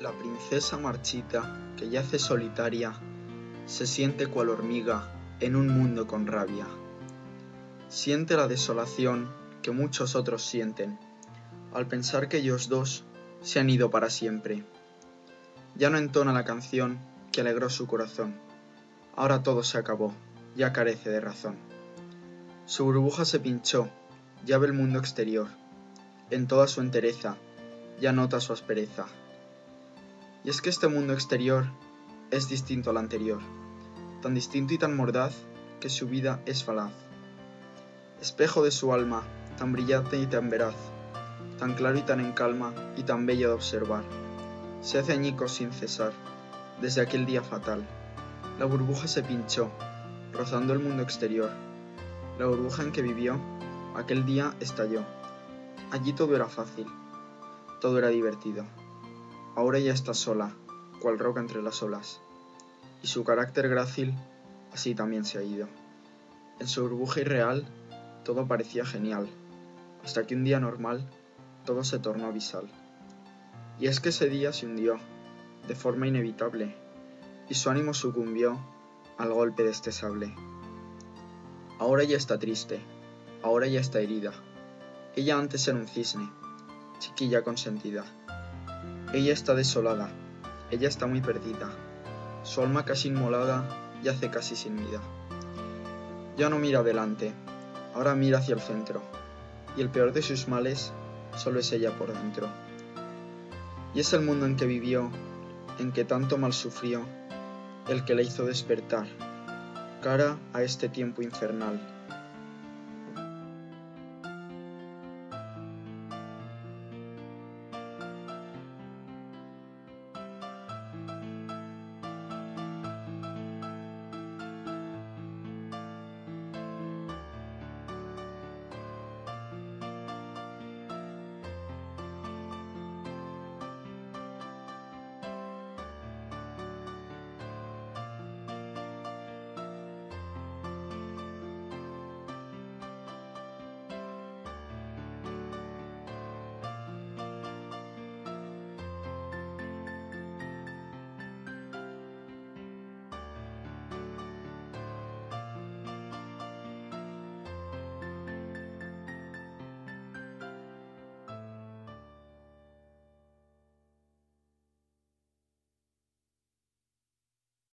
La princesa marchita, que yace solitaria, se siente cual hormiga en un mundo con rabia. Siente la desolación que muchos otros sienten, al pensar que ellos dos se han ido para siempre. Ya no entona la canción que alegró su corazón. Ahora todo se acabó, ya carece de razón. Su burbuja se pinchó, ya ve el mundo exterior. En toda su entereza, ya nota su aspereza. Y es que este mundo exterior es distinto al anterior, tan distinto y tan mordaz que su vida es falaz. Espejo de su alma, tan brillante y tan veraz, tan claro y tan en calma y tan bello de observar. Se hace añicos sin cesar, desde aquel día fatal. La burbuja se pinchó, rozando el mundo exterior. La burbuja en que vivió, aquel día estalló. Allí todo era fácil, todo era divertido. Ahora ya está sola, cual roca entre las olas, y su carácter grácil así también se ha ido. En su burbuja irreal todo parecía genial, hasta que un día normal todo se tornó abisal. Y es que ese día se hundió, de forma inevitable, y su ánimo sucumbió al golpe de este sable. Ahora ya está triste, ahora ya está herida. Ella antes era un cisne, chiquilla consentida ella está desolada, ella está muy perdida, su alma casi inmolada yace casi sin vida. Ya no mira adelante, ahora mira hacia el centro, y el peor de sus males solo es ella por dentro. Y es el mundo en que vivió, en que tanto mal sufrió, el que la hizo despertar, cara a este tiempo infernal